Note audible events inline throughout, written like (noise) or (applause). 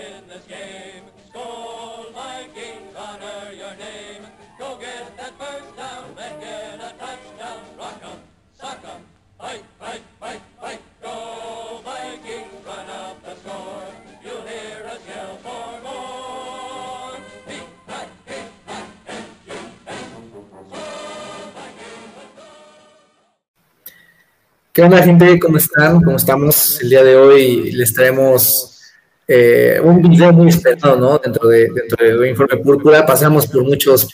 win this game. 'em, 'em. ¿Qué onda, gente? ¿Cómo están? ¿Cómo estamos? El día de hoy les traemos eh, un video muy esperado, ¿no? Dentro de, dentro de Informe Púrpura. Pasamos por muchos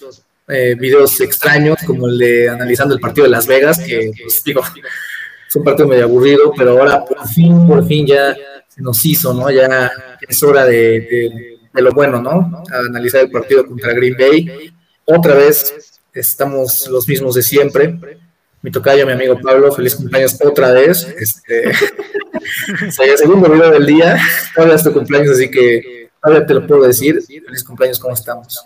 eh, videos extraños, como el de analizando el partido de Las Vegas, que, pues, digo, es un partido medio aburrido, pero ahora por fin, por fin ya se nos hizo, ¿no? Ya es hora de, de- de lo bueno, ¿no? analizar el partido contra Green Bay. Otra vez estamos los mismos de siempre mi tocayo, mi amigo Pablo, feliz cumpleaños otra vez. Este, (laughs) el segundo video del día, todavía es tu cumpleaños, así que todavía te lo puedo decir. Feliz cumpleaños, ¿cómo estamos?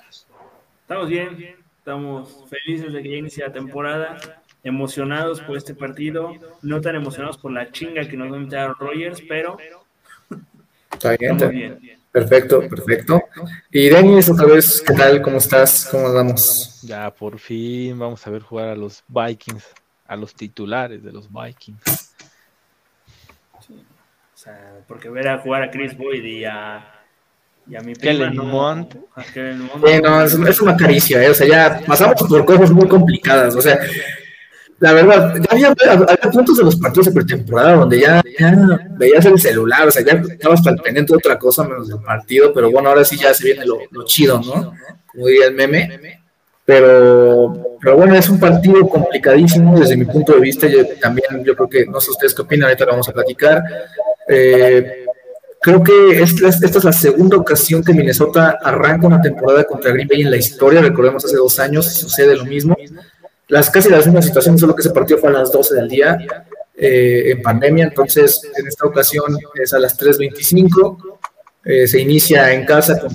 Estamos bien, estamos felices de que ya inicie la temporada, emocionados por este partido, no tan emocionados por la chinga que nos va a meter Aaron Rodgers, pero Está bien, está- bien. Perfecto, perfecto. Y Denis, otra vez, ¿qué tal? ¿Cómo estás? ¿Cómo andamos? Ya por fin vamos a ver jugar a los Vikings, a los titulares de los Vikings. O sea, porque ver a jugar a Chris Boyd y a, y a mi Kellen no, Mond. a Kellen Mond. Sí, no, es, es una caricia, ¿eh? O sea, ya pasamos por cosas muy complicadas. O sea, la verdad, ya había, había puntos de los partidos de pretemporada donde ya, ya veías el celular, o sea, ya estabas al pendiente de otra cosa menos del partido, pero bueno, ahora sí ya se viene lo, lo chido, ¿no? Como diría el meme. Pero, pero bueno, es un partido complicadísimo desde mi punto de vista. Yo también, yo creo que, no sé ustedes qué opinan, ahorita lo vamos a platicar. Eh, creo que esta es, esta es la segunda ocasión que Minnesota arranca una temporada contra Green Bay en la historia. Recordemos, hace dos años sucede lo mismo. Las casi las mismas situaciones, solo que ese partido fue a las 12 del día eh, en pandemia. Entonces, en esta ocasión es a las 3.25. Eh, se inicia en casa con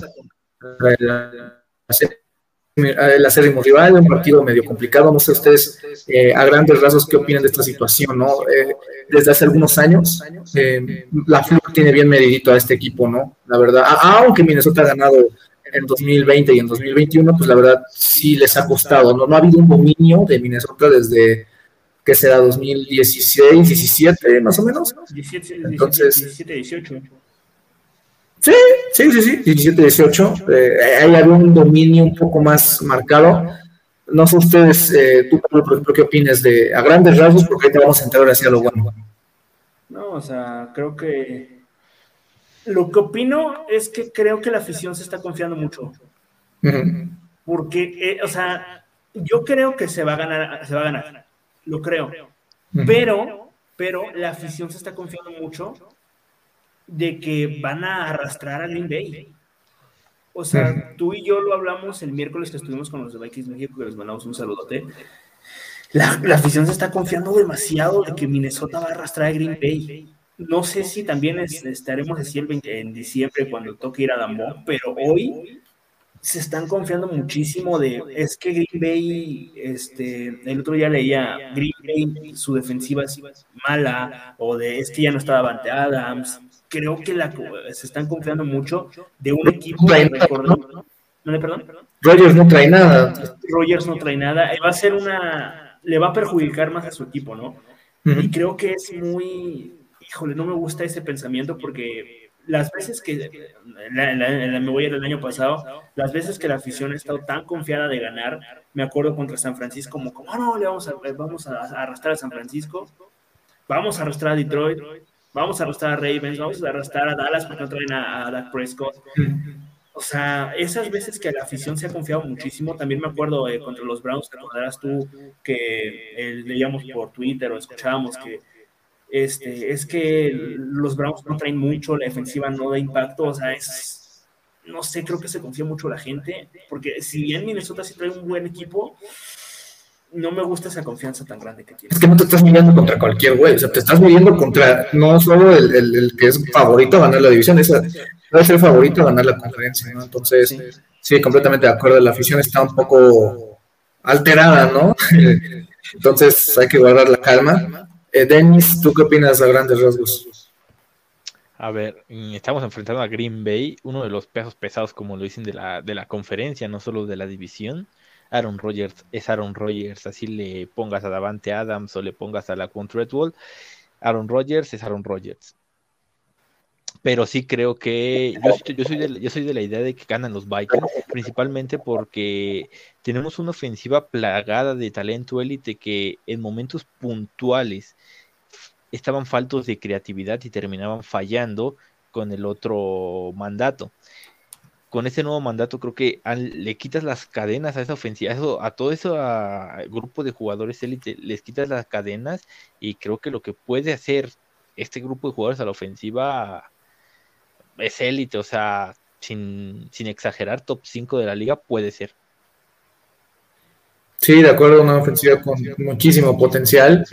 el acérrimo rival, un partido medio complicado. No sé ustedes eh, a grandes rasgos qué opinan de esta situación, ¿no? Eh, desde hace algunos años, eh, la Flor tiene bien medidito a este equipo, ¿no? La verdad, aunque Minnesota ha ganado en 2020 y en 2021, pues la verdad sí les ha costado, ¿no? No ha habido un dominio de Minnesota desde, ¿qué será? 2016, 17, más o menos. 17, Entonces- 17, 18. Sí, sí, sí, sí, 17-18. Eh, ahí había un dominio un poco más marcado. No sé ustedes, eh, tú, Pablo, por ejemplo, qué opinas de a grandes rasgos, porque ahorita vamos a entrar hacia lo bueno. No, o sea, creo que lo que opino es que creo que la afición se está confiando mucho. Porque, eh, o sea, yo creo que se va a ganar, se va a ganar, lo creo. Pero, pero la afición se está confiando mucho de que van a arrastrar a Green Bay. O sea, tú y yo lo hablamos el miércoles que estuvimos con los de Vikings México, que les mandamos un saludote. La, la afición se está confiando demasiado de que Minnesota va a arrastrar a Green Bay. No sé si también es- estaremos así el 20 en diciembre cuando toque ir a Damo, pero hoy se están confiando muchísimo de es que Green Bay, este, el otro día leía Green Bay, su defensiva es mala, o de es que ya no está Davante Adams. Creo que la, se están confiando mucho de un equipo recordó- ¿No le perdón? Rogers no trae nada. Rogers no trae nada, eh, va a ser una, le va a perjudicar más a su equipo, ¿no? Y creo que es muy, híjole, no me gusta ese pensamiento porque las veces que, la, la- la- me voy al año pasado, las veces que la afición ha estado tan confiada de ganar, me acuerdo contra San Francisco, como, como "Ah, no, le vamos a, vamos a, a arrastrar a San Francisco, vamos a arrastrar a Detroit, vamos a arrastrar a Ravens, vamos a arrastrar a Dallas porque no traen a, a Dak Prescott. O sea, esas veces que la afición se ha confiado muchísimo, también me acuerdo eh, contra los Browns, te acordarás tú que eh, leíamos por Twitter o escuchábamos que este, es que los Browns no traen mucho, la defensiva no da impacto, o sea, es, no sé, creo que se confía mucho la gente, porque si bien Minnesota sí trae un buen equipo, no me gusta esa confianza tan grande que tiene. Es que no te estás midiendo contra cualquier güey, o sea, te estás midiendo contra no solo el, el- el que es favorito a ganar la división, esa debe ser favorito a ganar la conferencia, ¿no? Entonces, sí, completamente de acuerdo, la afición está un poco alterada, ¿no? (laughs) Entonces hay que guardar la calma. Eh, Denis, ¿tú qué opinas a grandes rasgos? A ver, estamos enfrentando a Green Bay, uno de los pesos pesados, como lo dicen, de la, de la conferencia, no solo de la división. Aaron Rodgers es Aaron Rodgers, así le pongas a Davante Adams o le pongas a la Redwall. Aaron Rodgers es Aaron Rodgers. Pero sí creo que yo, soy de, yo soy de la idea de que ganan los Vikings, principalmente porque tenemos una ofensiva plagada de talento élite que en momentos puntuales estaban faltos de creatividad y terminaban fallando con el otro mandato. Con ese nuevo mandato creo que le quitas las cadenas a esa ofensiva, a todo ese grupo de jugadores élite, les quitas las cadenas y creo que lo que puede hacer este grupo de jugadores a la ofensiva es élite, o sea, sin, sin exagerar, top 5 de la liga puede ser. Sí, de acuerdo, una ofensiva con muchísimo potencial.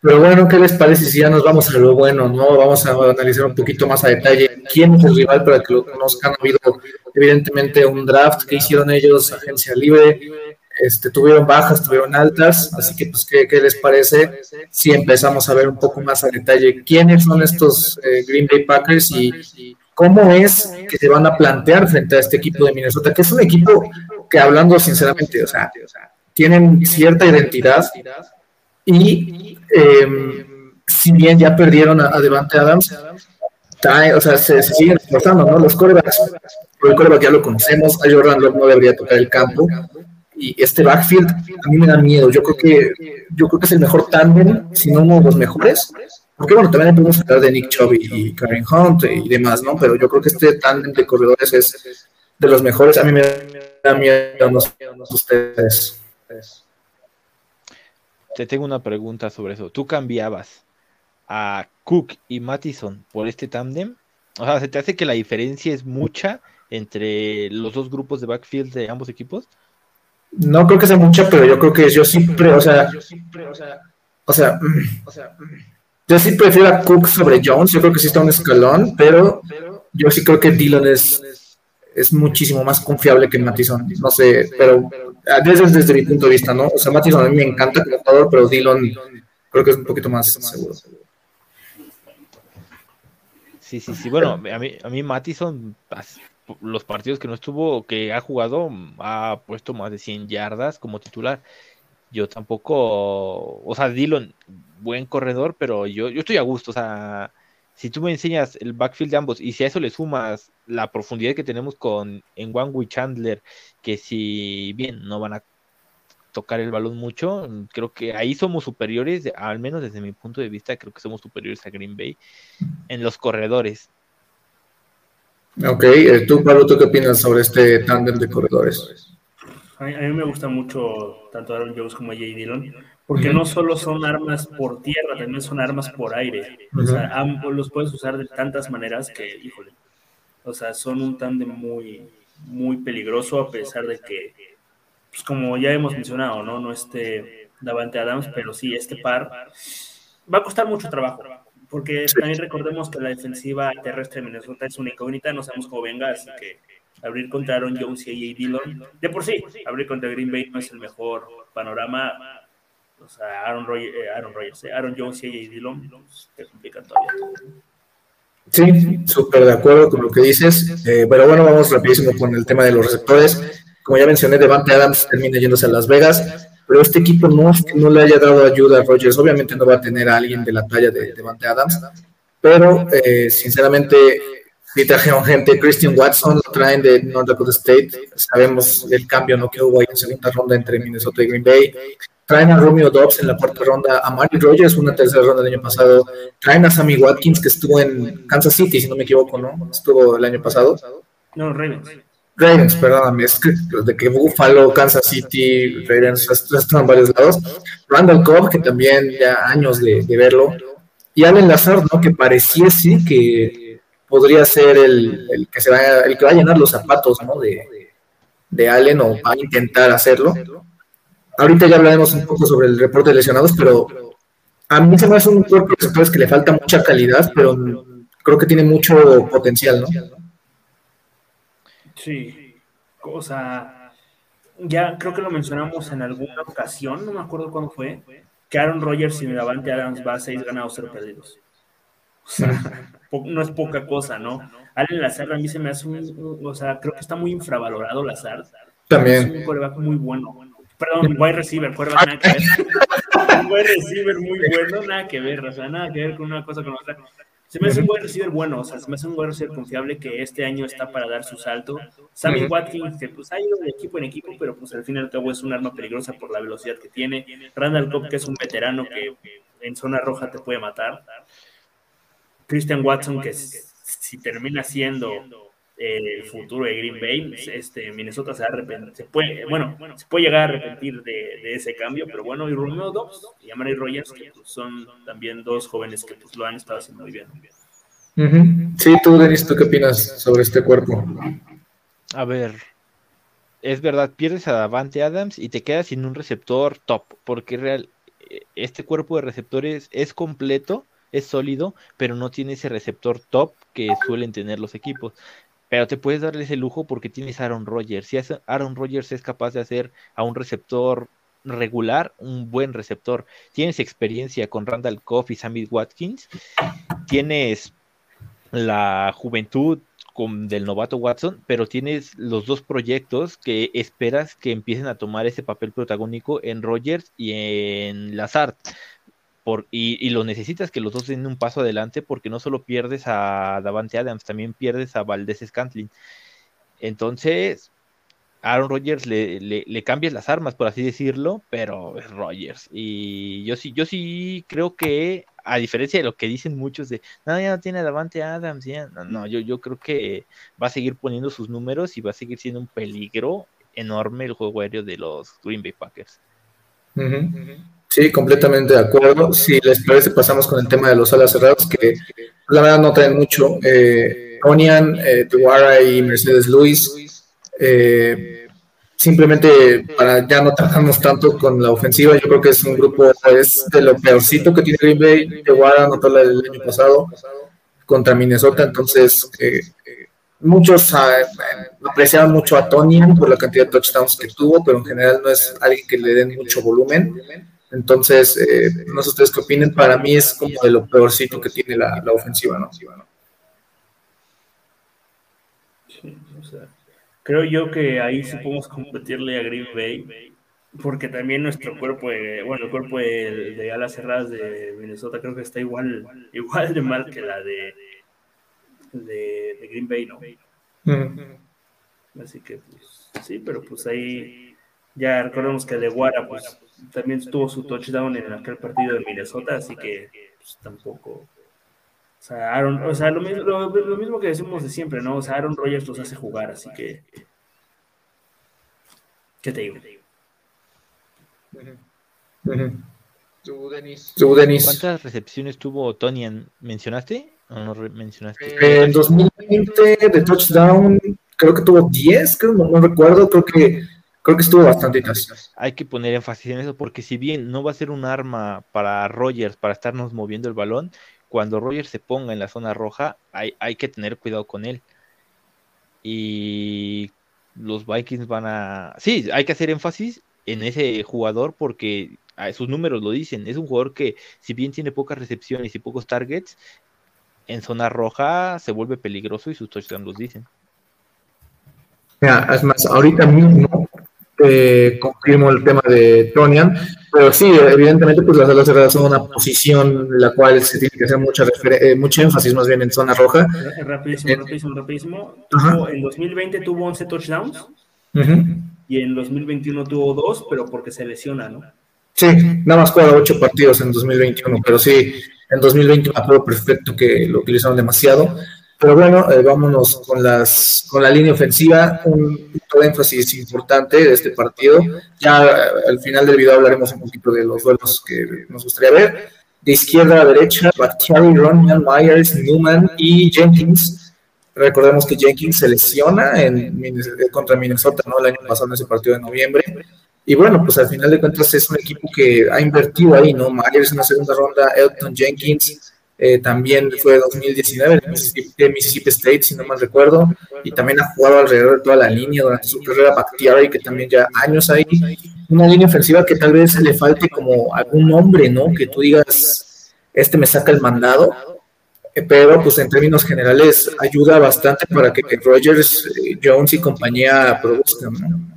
Pero bueno, ¿qué les parece si ya nos vamos a lo bueno, no? Vamos a analizar un poquito más a detalle quién es el rival para que lo conozcan. Ha habido evidentemente un draft que hicieron ellos, agencia libre, este, tuvieron bajas, tuvieron altas, así que pues ¿qué, les parece si empezamos a ver un poco más a detalle quiénes son estos eh, Green Bay Packers y cómo es que se van a plantear frente a este equipo de Minnesota, que es un equipo que hablando sinceramente, o sea, tienen cierta identidad y em, si bien ya perdieron a, Devante Adams, o sea, se, siguen esforzando, ¿no? Los corebacks, el coreback ya lo conocemos, a Jordan Love no debería tocar el campo, y este backfield a mí me da miedo, yo creo que, yo creo que es el mejor tándem, si no uno de los mejores, porque bueno, también podemos hablar de Nick Chubb y, Karen Hunt y demás, ¿no? Pero yo creo que este tándem de corredores es de los mejores, a mí me da miedo, no sé, ustedes. Te tengo una pregunta sobre eso. ¿Tú cambiabas a Cook y Mattison por este tándem? O sea, ¿se te hace que la diferencia es mucha entre los dos grupos de backfield de ambos equipos? No creo que sea mucha, pero yo creo que yo siempre, o sea, o sea, o sea, yo sí prefiero a Cook sobre Jones, yo creo que sí está un escalón, pero yo sí creo que Dylan es, es muchísimo más confiable que Mattison, no sé, pero desde, desde mi punto de vista, ¿no? O sea, Mattison a mí me encanta como jugador, pero Dylan creo que es un poquito más seguro. Sí, sí, sí. Bueno, a mí, a mí Mattison, los partidos que no estuvo, que ha jugado, ha puesto más de 100 yardas como titular. Yo tampoco, o sea, Dylan, buen corredor, pero yo, yo estoy a gusto. O sea, si tú me enseñas el backfield de ambos y si a eso le sumas la profundidad que tenemos con en One Chandler, que si bien no van a tocar el balón mucho. Creo que ahí somos superiores, al menos desde mi punto de vista, creo que somos superiores a Green Bay en los corredores. Ok, eh, tú, Pablo, ¿tú qué opinas sobre este tándem de corredores? A mí, me gusta mucho tanto Aaron Jones como Jay Dillon, porque no solo son armas por tierra, también son armas por aire. O sea, ambos los puedes usar de tantas maneras que, híjole, o sea, son un tándem muy, muy peligroso a pesar de que pues como ya hemos mencionado, ¿no? No este Davante Adams, pero sí, este par va a costar mucho trabajo, porque también recordemos que la defensiva terrestre de Minnesota es una incógnita, no sabemos cómo venga, así que abrir contra Aaron Jones y A.J. Dillon, de por sí, abrir contra Green Bay no es el mejor panorama, o sea, Aaron, eh, Aaron Rodgers, eh, Aaron Jones y A.J. Dillon, pues, te complican todavía. Sí, súper de acuerdo con lo que dices, eh, pero bueno, vamos rapidísimo con el tema de los receptores. Como ya mencioné, Devante Adams termina yéndose a Las Vegas, pero este equipo no no le haya dado ayuda a Rogers. Obviamente no va a tener a alguien de la talla de Devante Adams, pero eh, sinceramente si trajeron gente, Christian Watson lo traen de North Dakota State, sabemos el cambio ¿no? que hubo ahí en segunda ronda entre Minnesota y Green Bay, traen a Romeo Dobbs en la cuarta ronda, a Mari Rogers una tercera ronda del año pasado, traen a Sammy Watkins que estuvo en Kansas City, si no me equivoco, ¿no? Estuvo el año pasado. No, Ravens. Ravens, perdóname, es que de que Buffalo, Kansas City, Ravens están en varios lados. Randall Cobb, que también ya años de, verlo. Y Allen Lazard, ¿no? Que pareciese que podría ser el, que se va, el que va a llenar los zapatos, ¿no? De, de Allen o va a intentar hacerlo. Ahorita ya hablaremos un poco sobre el reporte de lesionados, pero a mí se me hace un cuerpo de receptores que le falta mucha calidad, pero creo que tiene mucho potencial, ¿no? Sí, o sea, ya creo que lo mencionamos en alguna ocasión, no me acuerdo cuándo fue, que Aaron Rodgers y Davante Adams va a seis ganados, cero perdidos. No es poca cosa, ¿no? Allen Lazard a mí se me hace un, o sea, creo que está muy infravalorado Lazard. También. Es un coreback muy bueno. Perdón, wide receiver, coreback nada que ver. (laughs) un wide receiver muy bueno, nada que ver, o sea, nada que ver con una cosa con otra. Se me hace un wide receiver bueno, o sea, se me hace un wide receiver confiable que este año está para dar su salto. Sammy Watkins, que pues ha ido de equipo en equipo, pero pues al fin y al cabo es un arma peligrosa por la velocidad que tiene. Randall Cobb, que es un veterano que en zona roja te puede matar. Christian Watson, que si termina siendo el futuro de Green Bay, este, Minnesota se, se puede, bueno, se puede llegar a arrepentir de, ese cambio, pero bueno, y Romeo Dobbs y Amari Rogers, que pues, son también dos jóvenes que pues, lo han estado haciendo muy bien. Sí, tú, Denis, ¿tú qué opinas sobre este cuerpo? A ver, es verdad, pierdes a Davante Adams y te quedas sin un receptor top, porque real, este cuerpo de receptores es completo, es sólido, pero no tiene ese receptor top que suelen tener los equipos. Pero te puedes darle ese lujo porque tienes Aaron Rodgers. Si Aaron Rodgers es capaz de hacer a un receptor regular, un buen receptor. Tienes experiencia con Randall Coff y Sammy Watkins. Tienes la juventud con, del novato Watson, pero tienes los dos proyectos que esperas que empiecen a tomar ese papel protagónico en Rogers y en Lazard. Por, y, lo necesitas que los dos den un paso adelante porque no solo pierdes a Davante Adams, también pierdes a Valdés Scantling. Entonces, Aaron Rodgers le, le, cambias las armas, por así decirlo, pero es Rodgers. Y yo sí, yo sí creo que, a diferencia de lo que dicen muchos de, no, ya no tiene Davante Adams, ya. No, no, yo, yo creo que va a seguir poniendo sus números y va a seguir siendo un peligro enorme el juego aéreo de los Green Bay Packers. Sí, completamente de acuerdo. Si les parece, pasamos con el tema de los alas cerrados, que la verdad no traen mucho. Eh, Onian, eh, y Mercedes Luis eh, simplemente para ya no tratarnos tanto con la ofensiva, yo creo que es un grupo es de lo peorcito que tiene Green Bay. Guara anotó el año pasado contra Minnesota, entonces eh, muchos ah, apreciaban mucho a Tonian por la cantidad de touchdowns que tuvo, pero en general no es alguien que le den mucho volumen. Entonces, eh, no sé ustedes qué opinen, para mí es como de lo peorcito que tiene la, la ofensiva, ¿no? Creo yo que ahí sí podemos competirle a Green Bay, porque también nuestro cuerpo, de, bueno, el cuerpo de, alas cerradas de Minnesota creo que está igual, igual de mal que la de, de, Green Bay, ¿no? Así que, pues, sí, pero pues ahí ya recordemos que de Guara, pues, también tuvo su touchdown en aquel partido de Minnesota, así que pues, tampoco o sea, Aaron, o sea lo, mismo, lo, mismo que decimos de siempre, ¿no? O sea, Aaron Rodgers los hace jugar, así que. ¿Qué te digo? ¿Cuántas recepciones tuvo Tony? ¿Mencionaste? ¿O no mencionaste? Eh, en 2020 de touchdown, creo que tuvo 10, creo, no, recuerdo, creo que creo que estuvo bastante Hay que poner énfasis en eso porque si bien no va a ser un arma para Rogers para estarnos moviendo el balón, cuando Roger se ponga en la zona roja, hay, hay que tener cuidado con él. Y los Vikings van a... Sí, hay que hacer énfasis en ese jugador porque sus números lo dicen. Es un jugador que, si bien tiene pocas recepciones y pocos targets, en zona roja se vuelve peligroso y sus touchdowns los dicen. es más, ahorita mismo eh, confirmo el tema de Tonian, pero sí, evidentemente, pues las alas cerradas son una posición en la cual se tiene que hacer mucha eh, mucho énfasis más bien en zona roja. Rapidísimo, eh, rapidísimo, rapidísimo. en 2020 tuvo 11 touchdowns y en 2021 tuvo 2, pero porque se lesiona, ¿no? Sí, nada más juega 8 partidos en 2021, pero sí, en 2020 me acuerdo perfecto que lo utilizaron demasiado. Pero bueno, eh, vámonos con, las, con la línea ofensiva, un punto de énfasis importante de este partido. Ya eh, al final del video hablaremos un poquito de los duelos que nos gustaría ver. De izquierda a derecha, Bakhtiari, Ronald Myers, Newman y Jenkins. Recordemos que Jenkins se lesiona en, contra Minnesota ¿no? el año pasado en ese partido de noviembre. Y bueno, pues al final de cuentas es un equipo que ha invertido ahí, ¿no? Myers en la segunda ronda, Elton Jenkins eh, también fue 2019 de Mississippi, State, si no mal recuerdo, y también ha jugado alrededor de toda la línea durante su carrera Bakhtiari, que también ya años ahí. Una línea ofensiva que tal vez le falte como algún nombre, ¿no? Que tú digas, este me saca el mandado. eh, pero pues en términos generales ayuda bastante para que Rogers, eh, Jones y compañía produzcan. ¿no?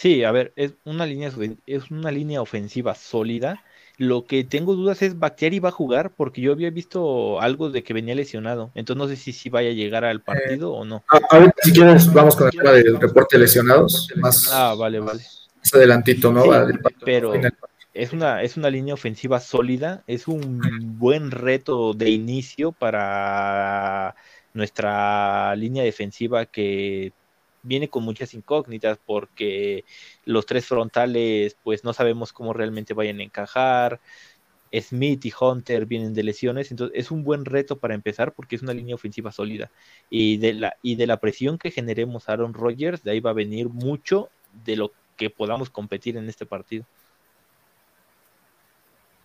Sí, a ver, es una línea es una línea ofensiva sólida. Lo que tengo dudas es Bactiari va a jugar porque yo había visto algo de que venía lesionado. Entonces no sé si, si vaya a llegar al partido o no. ahorita si quieres vamos con el tema del reporte de lesionados. Más, ah, vale, vale. Más adelantito, ¿no? pero es una, es una línea ofensiva sólida, es un buen reto de inicio para nuestra línea defensiva que viene con muchas incógnitas porque los tres frontales pues no sabemos cómo realmente vayan a encajar. Smith y Hunter vienen de lesiones, entonces es un buen reto para empezar porque es una línea ofensiva sólida y de la y de la presión que generemos a Aaron Rodgers, de ahí va a venir mucho de lo que podamos competir en este partido.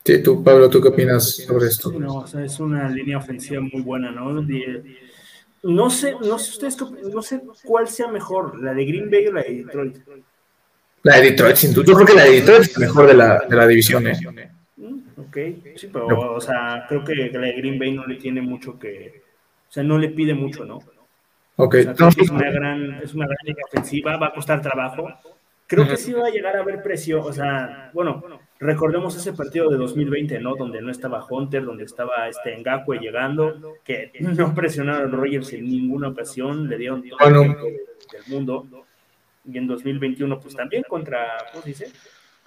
Sí, tú, Pablo, ¿tú qué opinas sobre esto? No, o sea, es una línea ofensiva muy buena, ¿no? No sé, no sé ustedes, no sé cuál sea mejor, la de Green Bay o la de Detroit. La de Detroit, sin duda. Yo creo que la de Detroit es la mejor de la, de la división. ¿eh? Mm, ok, sí, pero, o sea, creo que la de Green Bay no le tiene mucho que. O sea, no le pide mucho, ¿no? Ok. es, una gran, es una gran ofensiva, va a costar trabajo. Creo que sí va a llegar a haber presión, o sea, bueno, Recordemos ese partido de 2020, ¿no? Donde no estaba Hunter, donde estaba este Ngakwe llegando, que (laughs) no presionaron a Rogers en ninguna ocasión, le dieron todo el del mundo. Y en 2021, pues también contra, ¿cómo se dice?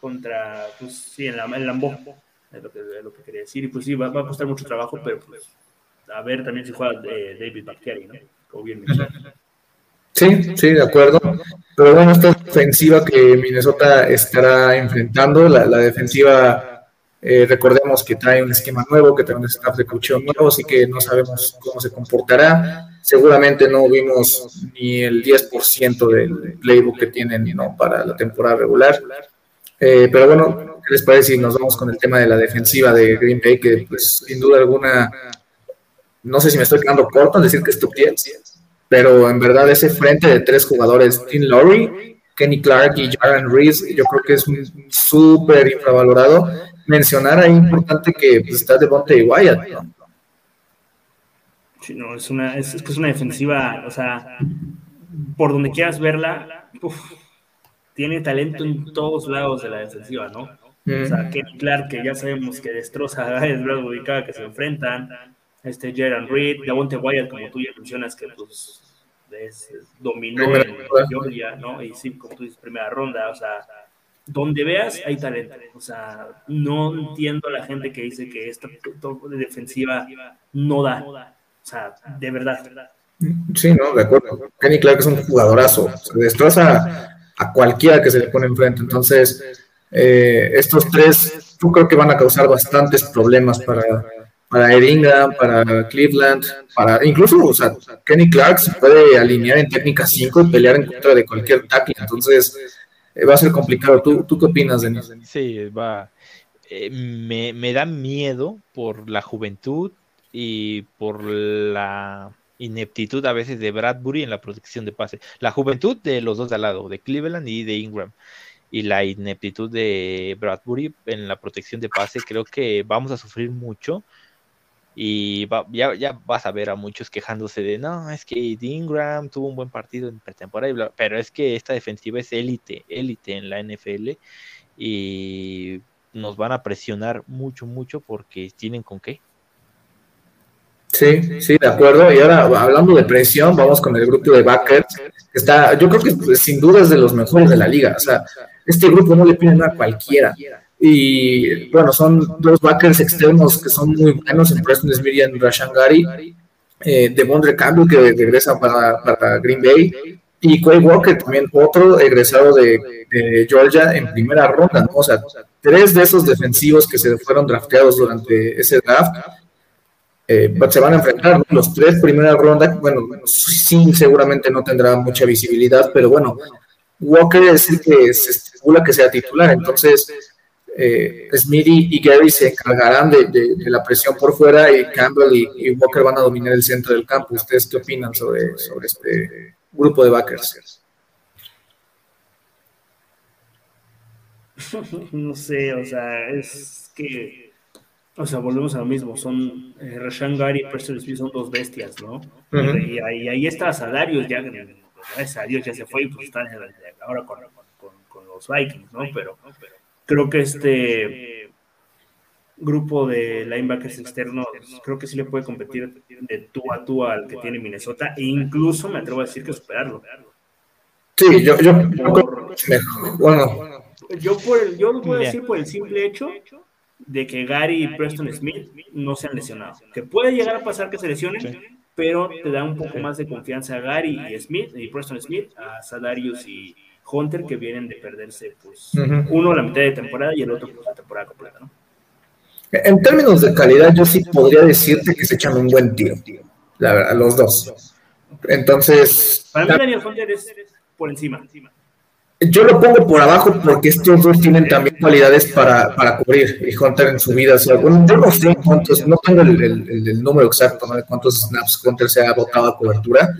Contra, pues sí, en, la, en Lambo, es lo, que, lo que quería decir. Y pues sí, va, a costar mucho trabajo, pero pues a ver también si juega eh, David Bakhtiari, ¿no? Como bien (laughs) Sí, sí, de acuerdo. Pero bueno, esta ofensiva que Minnesota estará enfrentando, la, defensiva, eh, recordemos que trae un esquema nuevo, que trae un staff de coaching nuevo, así que no sabemos cómo se comportará. Seguramente no vimos ni el 10% del playbook que tienen ¿no? para la temporada regular. Eh, pero bueno, ¿qué les parece si nos vamos con el tema de la defensiva de Green Bay? Que pues sin duda alguna, no sé si me estoy quedando corto en decir que estupidez pero en verdad ese frente de tres jugadores, Tim Lowry, Kenny Clark y Jaron Reeves, yo creo que es súper infravalorado. Mencionar ahí importante que pues, está de Wyatt, ¿no? Sí, no, es una, es, es una defensiva, o sea, por donde quieras verla, tiene talento en todos lados de la defensiva, ¿no? O sea, Kenny Clark, que ya sabemos que destroza a es ubicada que se enfrentan, este Jaron Reed, Davonte Wyatt, como tú ya mencionas, que pues dominó en Georgia, ¿no? Y sí, como tú dices, primera ronda, o sea, donde veas hay talento. O sea, no entiendo a la gente que dice que esta defensiva no da. O sea, de verdad. Sí, no, de acuerdo. Kenny Clark es un jugadorazo. Se destroza a cualquiera que se le pone enfrente. Entonces, eh, estos tres, yo creo que van a causar bastantes problemas para para Eringa, para Cleveland, para incluso, o sea, Kenny Clark se puede alinear en técnica 5 y pelear en contra de cualquier tackle, entonces eh, va a ser complicado. ¿Tú, tú qué opinas, Denis? Sí, va. Eh, me, me da miedo por la juventud y por la ineptitud a veces de Bradbury en la protección de pase. La juventud de los dos de al lado, de Cleveland y de Ingram y la ineptitud de Bradbury en la protección de pase, creo que vamos a sufrir mucho y ya, ya, vas a ver a muchos quejándose de, no, es que Ingram tuvo un buen partido en pretemporada, pero es que esta defensiva es élite, élite en la NFL y nos van a presionar mucho, mucho porque tienen con qué. Sí, sí, de acuerdo. Y ahora, hablando de presión, vamos con el grupo de backers. Está, yo creo que pues, sin duda es de los mejores de la liga. O sea, este grupo no le piden a cualquiera. Y bueno, son dos backers externos que son muy buenos en Preston Smith y en Rashan Gary. Eh, Campbell, que regresa para, para, Green Bay. Y Quay Walker, también otro egresado de, Georgia en primera ronda. O sea, tres de esos defensivos que se fueron drafteados durante ese draft eh, se van a enfrentar. Los tres primera ronda, bueno, sí, seguramente no tendrá mucha visibilidad, pero bueno, Walker es el que se estipula que sea titular. Entonces, eh, Smithy y Gary se encargarán de, la presión por fuera y Campbell y, Walker van a dominar el centro del campo. ¿Ustedes qué opinan sobre, sobre este grupo de backers? (laughs) No sé, o sea, es que O sea, volvemos a lo mismo. Son eh, Rashan Gary y Preston Smith son dos bestias, ¿no? y, ahí, está Salarios, ya gracias a Dios ya se fue y pues están ahora con, con, los Vikings, ¿no? Pero creo que este grupo de linebackers externos creo que sí le puede competir de tú a tú al que tiene Minnesota e incluso me atrevo a decir que superarlo. Sí, yo, yo, bueno. Yo, por el, yo lo a decir por el simple hecho de que Gary y Preston Smith no se han lesionado. Que puede llegar a pasar que se lesionen, pero te da un poco más de confianza a Gary y Smith y Preston Smith, a Salarius y Hunter que vienen de perderse, pues, uno la mitad de temporada y el otro pues, la temporada completa, ¿no? En términos de calidad, yo sí podría decirte que se echan un buen tiro, la verdad, los dos. Entonces. Para mí, Daniel Hunter es por encima. Yo lo pongo por abajo porque estos dos tienen también cualidades para, para cubrir y Hunter en su vida. O sea, bueno, yo no sé cuántos, no tengo el, el, número exacto de cuántos snaps Hunter se ha botado a cobertura,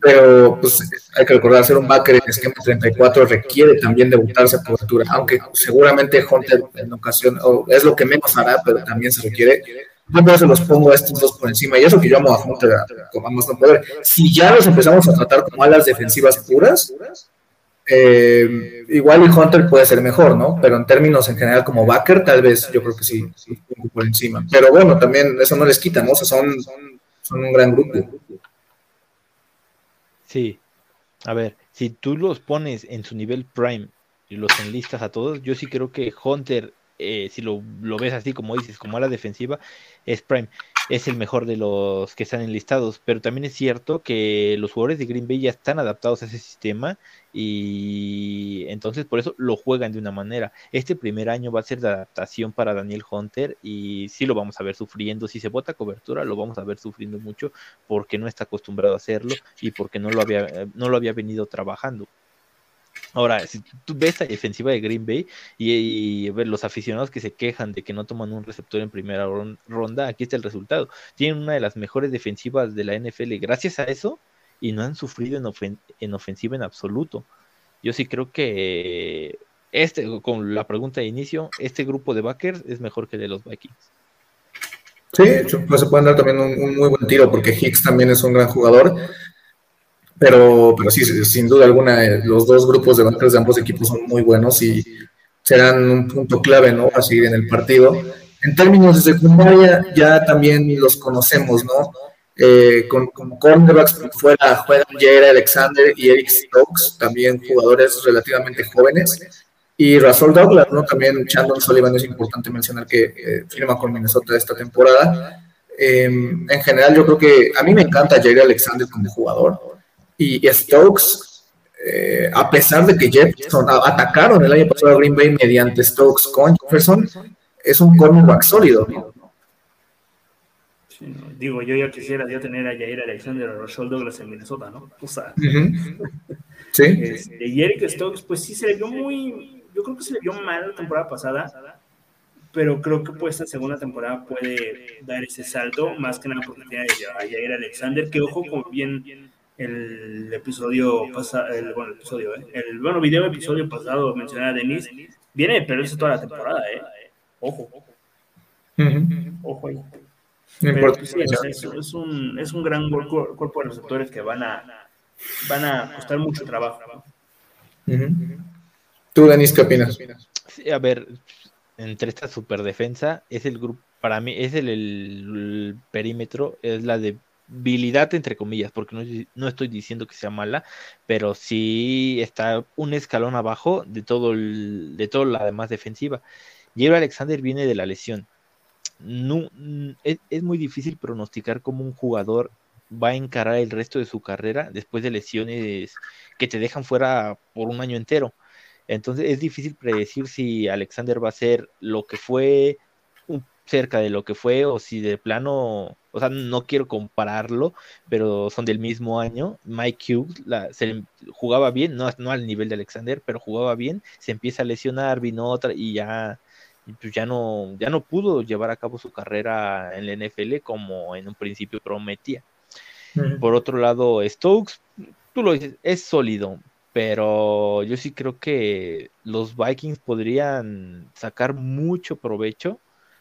pero pues hay que recordar, ser un backer en esquema 34 requiere también debutarse a cobertura, aunque seguramente Hunter en ocasión, es lo que menos hará, pero también se requiere. Yo se los pongo a estos dos por encima, y eso que yo amo a Hunter como no poder. Si ya los empezamos a tratar como alas defensivas puras, eh, igual y Hunter puede ser mejor, ¿no? Pero en términos en general como backer, tal vez yo creo que sí, por encima. Pero bueno, también eso no les quita, ¿no? O son un gran grupo. Sí. A ver, si tú los pones en su nivel prime y los enlistas a todos, yo sí creo que Hunter, eh, si lo, lo, ves así como dices, como a la defensiva, es prime es el mejor de los que están enlistados, pero también es cierto que los jugadores de Green Bay ya están adaptados a ese sistema y entonces por eso lo juegan de una manera. Este primer año va a ser de adaptación para Daniel Hunter y sí lo vamos a ver sufriendo. Si se bota cobertura, lo vamos a ver sufriendo mucho porque no está acostumbrado a hacerlo y porque no lo había, no lo había venido trabajando. Ahora, si tú ves la defensiva de Green Bay y, ver los aficionados que se quejan de que no toman un receptor en primera ronda, aquí está el resultado. Tienen una de las mejores defensivas de la NFL gracias a eso y no han sufrido en, en ofensiva en absoluto. Yo sí creo que este, con la pregunta de inicio, este grupo de backers es mejor que el de los Vikings. Sí, pues se pueden dar también un, un, muy buen tiro porque Hicks también es un gran jugador pero, pero sí, sin duda alguna, eh, los dos grupos de bancos de ambos equipos son muy buenos y serán un punto clave, ¿no? A seguir en el partido. En términos de secundaria, ya también los conocemos, ¿no? Eh, con, con cornerbacks fuera juegan Jair Alexander y Eric Stokes, también jugadores relativamente jóvenes. Y Russell Douglas, ¿no? También Chandon Sullivan es importante mencionar que eh, firma con Minnesota esta temporada. en general, yo creo que a mí me encanta Jair Alexander como jugador y, Stokes, eh, a pesar de que Jefferson atacaron el año pasado a Green Bay mediante Stokes con Jefferson, es un cornerback sólido. digo, yo ya quisiera ya tener a Jair Alexander o Rochelle Douglas en Minnesota, ¿no? O sea, (laughs) sí. Este, y Eric Stokes, pues sí se le vio muy, yo creo que se le vio mal la temporada pasada, pero creo que pues esta segunda temporada puede dar ese salto, más que nada porque tiene a Jair Alexander, que ojo, como bien el episodio pasado, el, bueno, el episodio, ¿eh? el bueno, video episodio pasado mencioné a Denise, viene de perderse toda la temporada, ¿eh? Ojo. Ojo ahí. Pero, pues, sí, es, es, un, es un gran cuerpo, de receptores que van a, van a costar mucho trabajo. ¿Tú, Denis, qué opinas? Sí, a ver, entre esta superdefensa, es el grupo, para mí, es el, el perímetro, es la de habilidad entre comillas, porque no, no, estoy diciendo que sea mala, pero sí está un escalón abajo de todo el, de todo la demás defensiva. Jerry Alexander viene de la lesión. No, es, es, muy difícil pronosticar cómo un jugador va a encarar el resto de su carrera después de lesiones que te dejan fuera por un año entero. Entonces es difícil predecir si Alexander va a ser lo que fue, cerca de lo que fue, o si de plano o sea, no quiero compararlo, pero son del mismo año. Mike Hughes la, se jugaba bien, no, no al nivel de Alexander, pero jugaba bien, se empieza a lesionar, vino otra y ya, pues ya no, ya no pudo llevar a cabo su carrera en la NFL como en un principio prometía. Por otro lado, Stokes, tú lo dices, es sólido, pero yo sí creo que los Vikings podrían sacar mucho provecho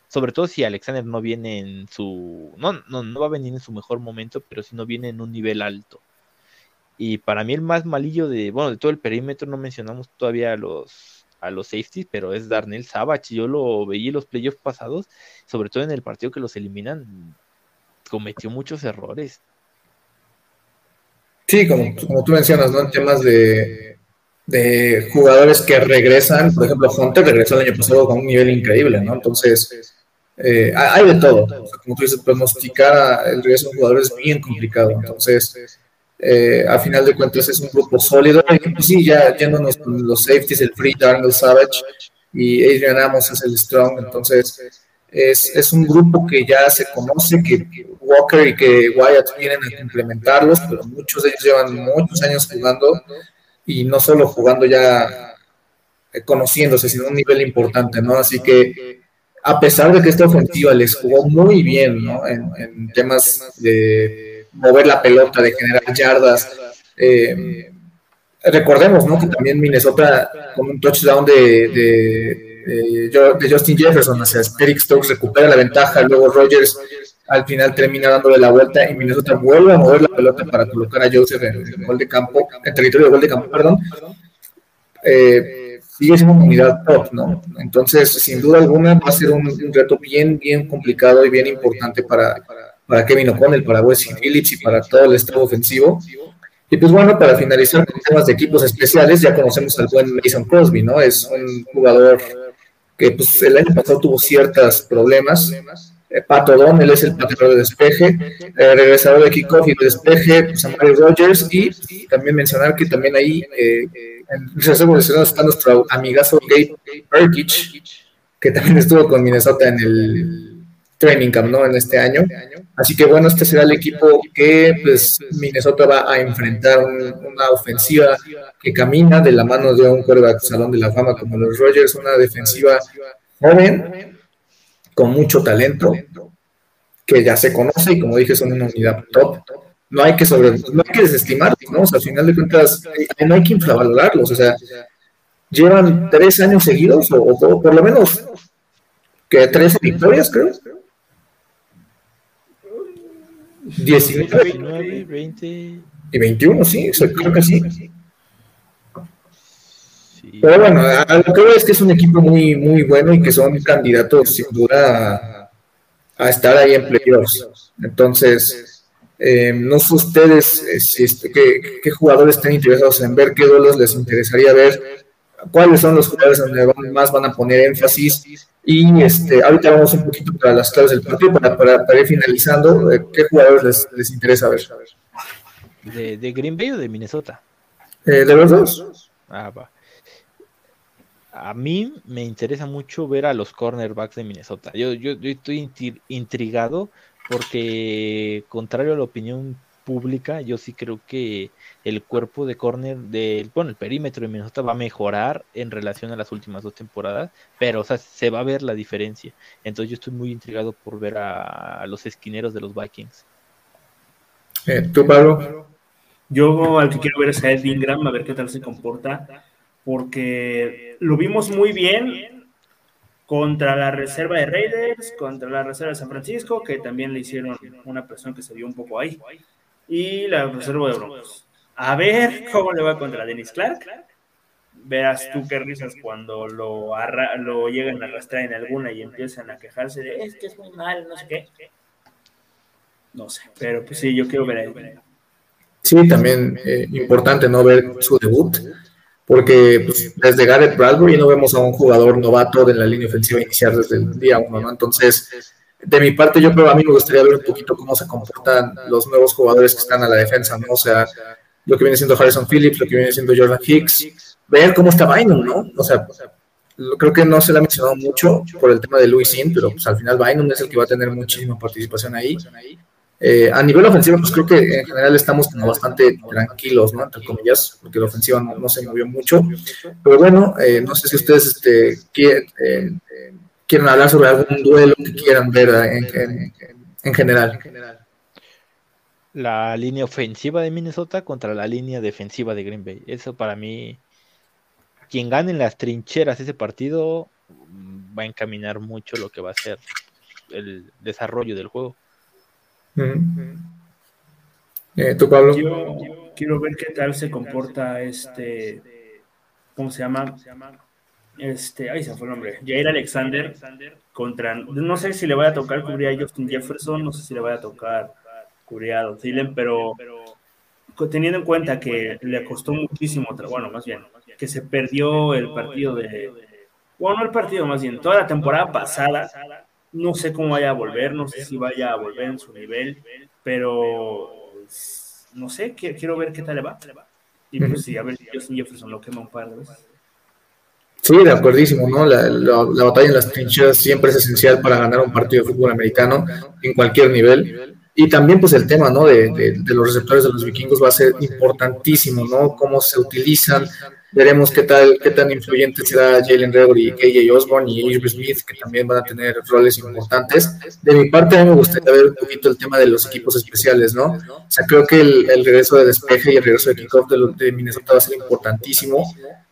sobre todo si Alexander no viene en su, no, no, no va a venir en su mejor momento, pero si no viene en un nivel alto. Y para mí el más malillo de, bueno, de todo el perímetro, no mencionamos todavía a los, a los safeties, pero es Darnell Savage. Yo lo veía en los playoffs pasados, sobre todo en el partido que los eliminan, cometió muchos errores. Sí, como, como tú mencionas, ¿no? En temas de, de jugadores que regresan, por ejemplo, Hunter regresó el año pasado con un nivel increíble, ¿no? Entonces, eh, hay de todo. como tú dices, pronosticar el regreso de un jugador es bien complicado. Entonces, eh, a final de cuentas es un grupo sólido. Pues sí, ya yéndonos con los safeties, el Free, Darnell Savage y Adrian Amos es el Strong. Entonces, es, es, un grupo que ya se conoce, que Walker y que Wyatt vienen a complementarlos, pero muchos de ellos llevan muchos años jugando y no solo jugando ya eh, conociéndose, sino un nivel importante, ¿no? Así que a pesar de que esta ofensiva les jugó muy bien, ¿no? En, temas de mover la pelota, de generar yardas, eh, recordemos, ¿no? Que también Minnesota con un touchdown de, de, Justin Jefferson hacia Eric Stokes recupera la ventaja, luego Rogers al final termina dándole la vuelta y Minnesota vuelve a mover la pelota para colocar a Joseph en el gol de campo, en territorio de gol de campo, perdón. Eh, sigue siendo una unidad top, ¿no? Entonces, sin duda alguna, va a ser un, reto bien, bien complicado y bien importante para, para Kevin O'Connell, para Wesley Phillips y para todo el estado ofensivo. Y pues bueno, para finalizar con temas de equipos especiales, ya conocemos al buen Mason Crosby, ¿no? Es un jugador que pues el año pasado tuvo ciertos problemas, eh, Pato él es el pateador de despeje, eh, regresador de kickoff y de despeje, pues, Rogers, y también mencionar que también ahí eh, en el está nuestro amigazo Gabe Perkich, que también estuvo con Minnesota en el training camp, ¿no? En este año. Así que bueno, este será el equipo que pues Minnesota va a enfrentar una ofensiva que camina de la mano de un quarterback salón de la fama como los Rogers, una defensiva joven, con mucho talento, que ya se conoce y como dije son una unidad top. No hay que sobre, no hay que desestimarlos, ¿no? al final de cuentas no hay que infravalorarlos, o sea, llevan tres años seguidos, o, por lo menos que 13 victorias, creo. 19, 20 y 21, sí, creo que sí. Pero bueno, a lo que veo es que es un equipo muy, muy bueno y que son candidatos sin duda a, estar ahí en playoffs. Entonces, eh, no sé ustedes eh, si este, qué, jugadores están interesados en ver, qué duelos les interesaría ver, cuáles son los jugadores donde más van a poner énfasis. Y este, ahorita vamos un poquito para las claves del partido, para, para, ir finalizando, eh, ¿qué jugadores les, les interesa ver? ¿De, ¿De, Green Bay o de Minnesota? de los dos. Ah, va a mí me interesa mucho ver a los cornerbacks de Minnesota. Yo, yo, estoy intrigado porque, contrario a la opinión pública, yo sí creo que el cuerpo de corner del, bueno, el perímetro de Minnesota va a mejorar en relación a las últimas dos temporadas, pero, o sea, se va a ver la diferencia. Entonces yo estoy muy intrigado por ver a, los esquineros de los Vikings. Eh, ¿Tú, Pablo? Yo al que quiero ver es a Ed Ingram, a ver qué tal se comporta porque lo vimos muy bien contra la reserva de Raiders, contra la reserva de San Francisco, que también le hicieron una presión que se dio un poco ahí, y la reserva de Broncos. A ver cómo le va contra Dennis Clark. Veas tú qué risas cuando lo, lo llegan a arrastrar en alguna y empiezan a quejarse de es que es muy mal, no sé qué. No sé, pero pues sí, yo quiero ver a él. Sí, también eh, importante no ver su debut porque pues, desde Garrett Bradbury no vemos a un jugador novato de la línea ofensiva iniciar desde el día uno, ¿no? Entonces, de mi parte, yo creo a mí me gustaría ver un poquito cómo se comportan los nuevos jugadores que están a la defensa, ¿no? O sea, lo que viene siendo Harrison Phillips, lo que viene siendo Jordan Hicks, ver cómo está Bynum, ¿no? O sea, creo que no se le ha mencionado mucho por el tema de Louis Sin, pero pues, al final Bynum es el que va a tener muchísima participación ahí. Eh, a nivel ofensivo, pues creo que en general estamos bastante tranquilos, ¿no? Entre comillas, porque la ofensiva no, se movió mucho. Pero bueno, eh, no sé si ustedes este, quieren, eh, quieren hablar sobre algún duelo que quieran ver en, en, general. La línea ofensiva de Minnesota contra la línea defensiva de Green Bay. Eso para mí quien gane en las trincheras ese partido mm, va a encaminar mucho lo que va a ser el desarrollo del juego. Eh, ¿Tú, Pablo? Yo quiero ver qué tal se comporta este, ¿cómo se llama? Este, ahí se fue el nombre, Jair Alexander contra, no sé si le vaya a tocar cubrir a Justin Jefferson, no sé si le vaya a tocar cubrir a Don pero teniendo en cuenta que le costó muchísimo, bueno, más bien, que se perdió el partido de, bueno, no el partido, más bien, toda la temporada pasada, no sé cómo vaya a volver, no sé si vaya a volver en su nivel, pero no sé, quiero ver qué tal le va. Y pues sí, a ver (laughs) si Justin Jefferson lo quema un par de veces. Sí, de acuerdísimo, ¿no? La, la, batalla en las trincheras siempre es esencial para ganar un partido de fútbol americano en cualquier nivel. Y también, pues, el tema, ¿no? De, de, los receptores de los vikingos va a ser importantísimo, ¿no? Cómo se utilizan. Veremos qué tal, qué tan influyente será Jalen Redor y KJ Osborne y Avery Smith, que también van a tener roles importantes. De mi parte, a mí me gustaría ver un poquito el tema de los equipos especiales, ¿no? O sea, creo que el, regreso de despeje y el regreso de kickoff de, de Minnesota va a ser importantísimo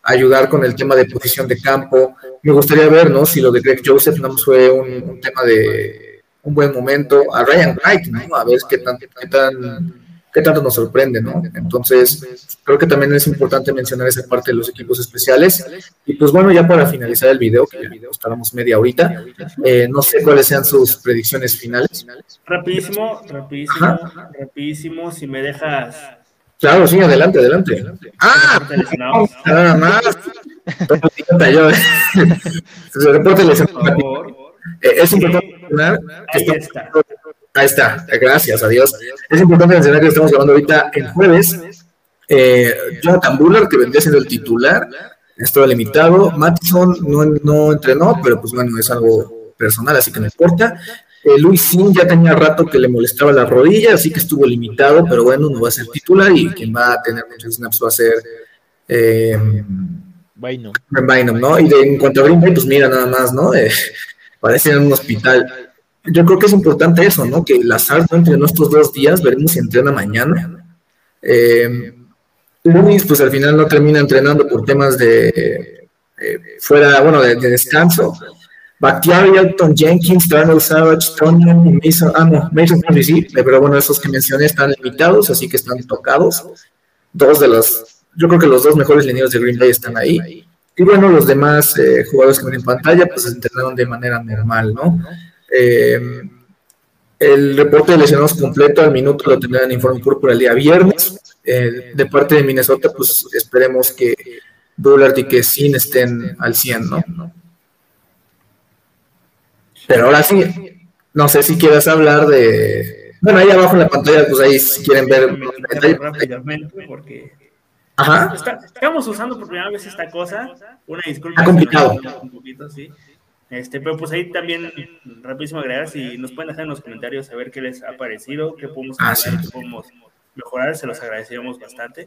ayudar con el tema de posición de campo. Me gustaría ver, ¿no? Si lo de Greg Joseph no fue un, tema de un buen momento. A Ryan Wright, ¿no? A ver qué tan, qué tan, qué tanto nos sorprende, ¿no? Entonces, creo que también es importante mencionar esa parte de los equipos especiales. Y pues bueno, ya para finalizar el video, que ya estábamos media horita, eh, no sé cuáles sean sus predicciones finales. Rapidísimo, rapidísimo, rapidísimo, si me dejas Claro, sí, adelante, adelante. Ah, nada más. (laughs) eh, Es importante mencionar que está. Ahí está, gracias a Dios. Es importante mencionar que estamos hablando ahorita el jueves. Eh, Jonathan Buller, que vendría siendo el titular, estaba limitado. Mattison no, no entrenó, pero pues bueno, es algo personal, así que no importa. Eh, Luis Sin ya tenía rato que le molestaba la rodilla, así que estuvo limitado, pero bueno, no va a ser titular y quien va a tener muchos snaps va a ser eh, Bynum. ¿no? Y de, en cuanto a Green Bay, pues mira nada más, ¿no? Eh, (laughs) parece en un hospital. Yo creo que es importante eso, ¿no? Que Lazard no entre nuestros dos días, veremos si entrena mañana. Eh, Luis, pues al final no termina entrenando por temas de eh, fuera, bueno, de descanso. Bakhtiari, Elton Jenkins, Donald Savage, Tony y Mason, ah, no, Mason sí, pero bueno, esos que mencioné están limitados, así que están tocados. Dos de los, yo creo que los dos mejores lineos de Green Bay están ahí. Y bueno, los demás eh, jugadores que ven en pantalla, pues entrenaron de manera normal, ¿no? Eh, el reporte de lesionados completo al minuto lo tendrán en Informe Púrpura el día viernes. Eh, de parte de Minnesota, pues esperemos que Bullard y que Sin estén al 100, ¿no? Pero ahora sí, no sé si quieras hablar de. Bueno, ahí abajo en la pantalla, pues ahí si quieren ver. Rápidamente, porque. Ajá. estamos usando por primera vez esta cosa. Una disculpa. Está complicado. Un poquito, sí. Este, pero pues ahí también, rapidísimo agregar, si nos pueden dejar en los comentarios a ver qué les ha parecido, qué podemos ah, qué podemos mejorar, se los agradeceríamos bastante.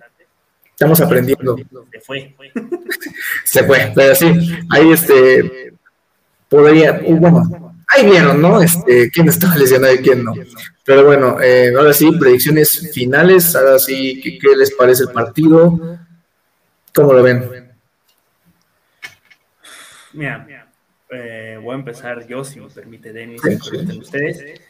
Estamos aprendiendo. Se fue. (laughs) se fue, pero sí, ahí este podría, bueno, ahí vieron, ¿no? Este, quién estaba lesionado y quién no. Pero bueno, eh, ahora sí, predicciones finales, ahora sí, ¿qué, les parece el partido? ¿Cómo lo ven? Mira, eh, voy a empezar yo, si me permite Denis, ustedes.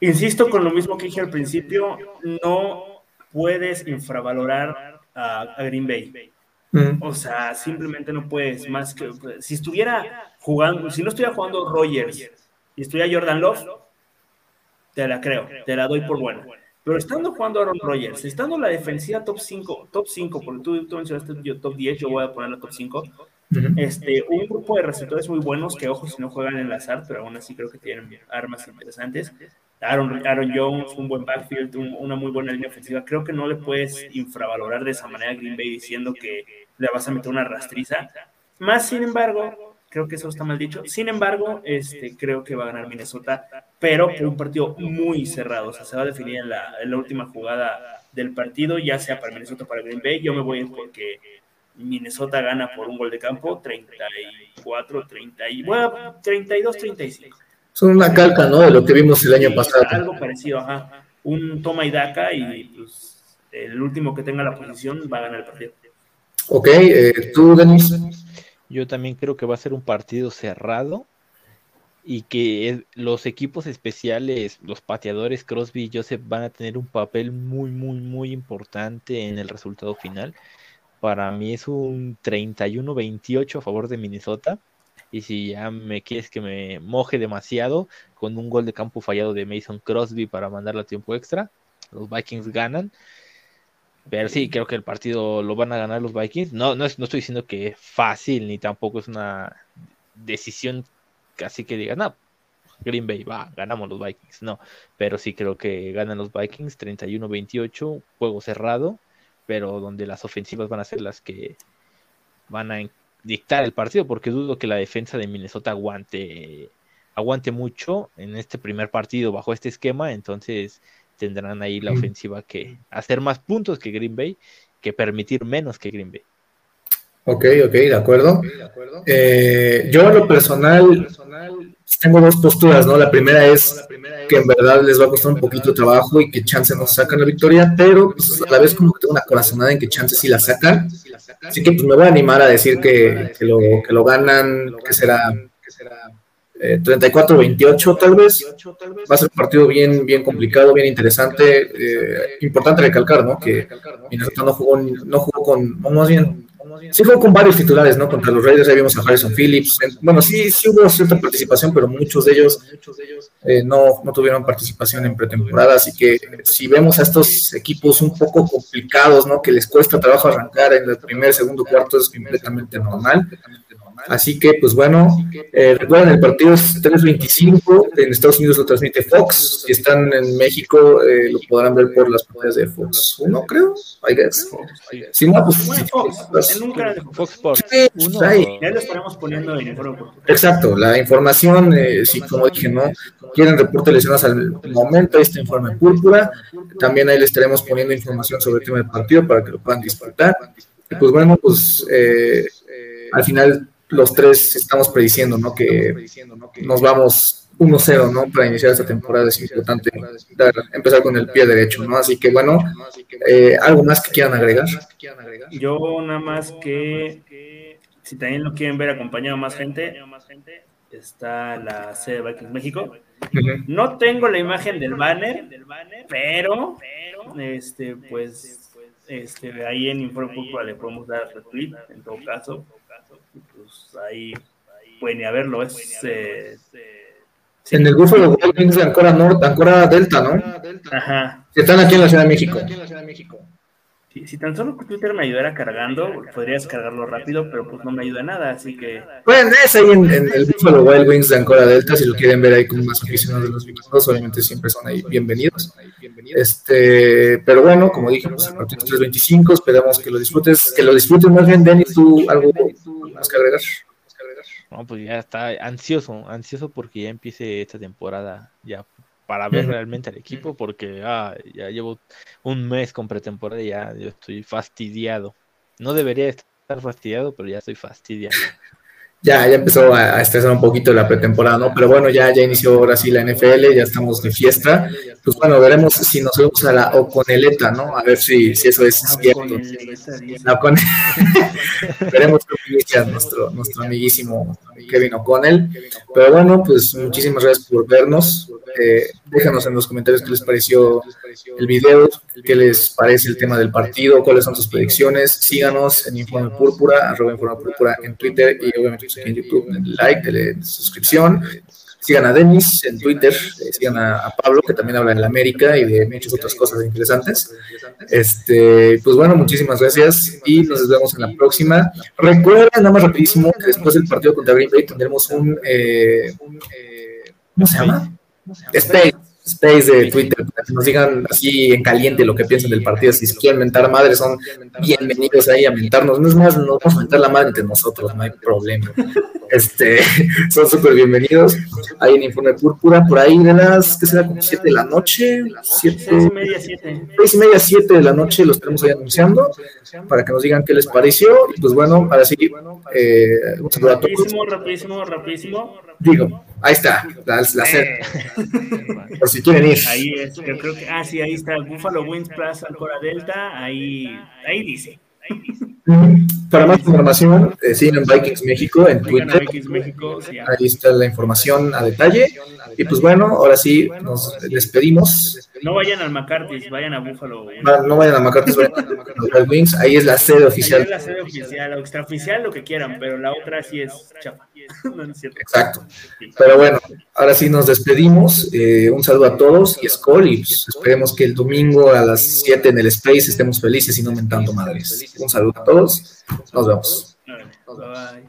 Insisto con lo mismo que dije al principio, no puedes infravalorar a Green Bay. Mm. O sea, simplemente no puedes más que si estuviera jugando, si no estuviera jugando Rogers y estuviera Jordan Love, te la creo, te la doy por buena. Pero estando jugando Aaron Rodgers, estando la defensiva top 5, top 5, porque tú, tú mencionaste yo top 10, yo voy a poner la top 5. Este, un grupo de receptores muy buenos que, ojo, si no juegan en azar, pero aún así creo que tienen armas interesantes. Aaron, Aaron Jones, un buen backfield, una muy buena línea ofensiva. Creo que no le puedes infravalorar de esa manera a Green Bay diciendo que le vas a meter una rastriza. Más sin embargo, creo que eso está mal dicho. Sin embargo, este, creo que va a ganar Minnesota, pero por un partido muy cerrado. O sea, se va a definir en la, en la última jugada del partido, ya sea para Minnesota o para Green Bay. Yo me voy porque Minnesota gana por un gol de campo, 34, 30 y, bueno, 32, 35. Son una calca, ¿no? De lo que vimos el año pasado. Algo parecido, ajá. Un toma y daca y pues, el último que tenga la posición va a ganar el partido. Ok, eh, tú, Denis. Yo también creo que va a ser un partido cerrado y que los equipos especiales, los pateadores Crosby y Joseph van a tener un papel muy, muy, muy importante en el resultado final. Para mí es un 31-28 a favor de Minnesota. Y si ya me quieres que me moje demasiado, con un gol de campo fallado de Mason Crosby para mandarlo a tiempo extra, los Vikings ganan. Pero sí, creo que el partido lo van a ganar los Vikings. No, no, no estoy diciendo que es fácil, ni tampoco es una decisión así que digan, no, Green Bay, va, ganamos los Vikings. No, pero sí creo que ganan los Vikings 31-28, juego cerrado, pero donde las ofensivas van a ser las que van a dictar el partido, porque dudo que la defensa de Minnesota aguante, aguante mucho en este primer partido bajo este esquema, entonces tendrán ahí la ofensiva que hacer más puntos que Green Bay, que permitir menos que Green Bay. Ok, ok, de acuerdo. Eh, yo en lo personal tengo dos posturas, ¿no? La primera es que en verdad les va a costar un poquito de trabajo y que chance no sacan la victoria, pero pues, a la vez como que tengo una corazonada en que chance sí la sacan. Así que pues me voy a animar a decir que, que, lo, que lo ganan, que será 34-28 eh, tal vez. Va a ser un partido bien, bien complicado, bien interesante. Eh, importante recalcar, ¿no? Que Minnesota no jugó, no jugó con, más bien Sí fue con varios titulares, ¿no? Contra los Raiders ahí vimos a Harrison Phillips. Bueno, sí, sí hubo cierta participación, pero muchos de ellos eh, no, no tuvieron participación en pretemporada. Así que si vemos a estos equipos un poco complicados, ¿no? Que les cuesta trabajo arrancar en el primer, segundo, cuarto, es completamente normal. Así que, pues bueno, eh, recuerden, el partido es 3.25, en Estados Unidos lo transmite Fox, si están en México eh, lo podrán ver por las pantallas de Fox 1, creo, I guess. Si no, pues... Fox, Fox Sports. Ya lo estaremos poniendo en el Exacto, la información, eh, si como dije, no quieren reporte de lesiones al momento, este informe púrpura, también ahí les estaremos poniendo información sobre el tema del partido para que lo puedan disfrutar. Y pues bueno, pues eh, al final los tres estamos prediciendo, ¿no? Que nos vamos 1-0, ¿no? Para iniciar esta temporada es importante empezar con el pie derecho, ¿no? Así que bueno, eh, ¿algo más que quieran agregar? Yo nada más que, si también lo quieren ver acompañado más gente, está la sede de Vikings México. No tengo la imagen del banner, pero, este, pues, este, ahí en Informe Público le podemos dar retweet, en todo caso pues ahí pueden ir a verlo. Es, eh, en el Buffalo Wild Wings de Ancora Norte, Ancora Delta, ¿no? Ajá. Que están aquí en la Ciudad de México. si tan solo Twitter me ayudara cargando, podrías cargarlo rápido, pero pues no me ayuda nada, así que. Bueno, es ahí en, el Buffalo Wild Wings de Ancora Delta, si lo quieren ver ahí con más aficionados de los vikingos, obviamente siempre son ahí bienvenidos. Este, pero bueno, como dijimos, a partir de 325, esperamos que lo disfrutes, que lo disfrutes más bien, Denis, tú algo más que agregar. No, pues ya está ansioso, ansioso porque ya empiece esta temporada, ya para ver realmente al equipo, porque ah, ya llevo un mes con pretemporada y ya yo estoy fastidiado. No debería estar fastidiado, pero ya estoy fastidiado ya, ya empezó a, estresar un poquito la pretemporada, ¿no? Pero bueno, ya, ya inició ahora sí la NFL, ya estamos de fiesta. Pues bueno, veremos si nos vemos a la Oconeleta, ¿no? A ver si, si eso es cierto. La (laughs) veremos cómo inicia nuestro, nuestro amiguísimo Kevin O'Connell. Pero bueno, pues muchísimas gracias por vernos. Eh, déjanos en los comentarios qué les pareció el video, qué les parece el tema del partido, cuáles son sus predicciones. Síganos en Informe Púrpura, arroba Informe Púrpura en Twitter y obviamente aquí en YouTube, denle like, denle suscripción. Sigan a Denis en Twitter, sigan a, Pablo, que también habla en la América y de muchas otras cosas interesantes. Este, pues bueno, muchísimas gracias y nos vemos en la próxima. Recuerden, nada más rapidísimo, que después del partido contra Green Bay tendremos un, eh, ¿cómo se llama? Space space de Twitter, para que nos digan así en caliente lo que piensan del partido. Si quieren mentar madre, son bienvenidos ahí a mentarnos. No es más, nos vamos a mentar la madre entre nosotros, no hay problema. (laughs) Este, (laughs) son súper bienvenidos. Hay en Informe Púrpura, por ahí de las, ¿qué será? Como 7 de la noche. 7, 6 y media, 7. 6 y media, 7 de la noche los tenemos ahí anunciando para que nos digan qué les pareció. Y pues bueno, ahora sí, eh, un saludo a todos. Rapidísimo, rapidísimo, rapidísimo. Digo, ahí está, la, la eh. Por si quieren ir. Ahí es, yo creo que, ah, sí, ahí está, Buffalo Wings Plaza Alcora Delta, ahí, ahí dice. Para más información, eh, siguen Vikings México en Twitter. Sí, Ahí está la información a detalle. Y pues bueno, ahora sí nos despedimos. No vayan al McCarthy's, vayan a Buffalo. No, no vayan a McCarthy's, vayan a los Wings. Ahí es la sede oficial. es la sede oficial, o extraoficial, lo que quieran, pero la otra sí es chapa. (laughs) Exacto. Pero bueno, ahora sí nos despedimos. Eh, un saludo a todos y Skull. Y pues, esperemos que el domingo a las 7 en el Space estemos felices y no mentando madres. Un saludo a todos. Nos vemos. Bye.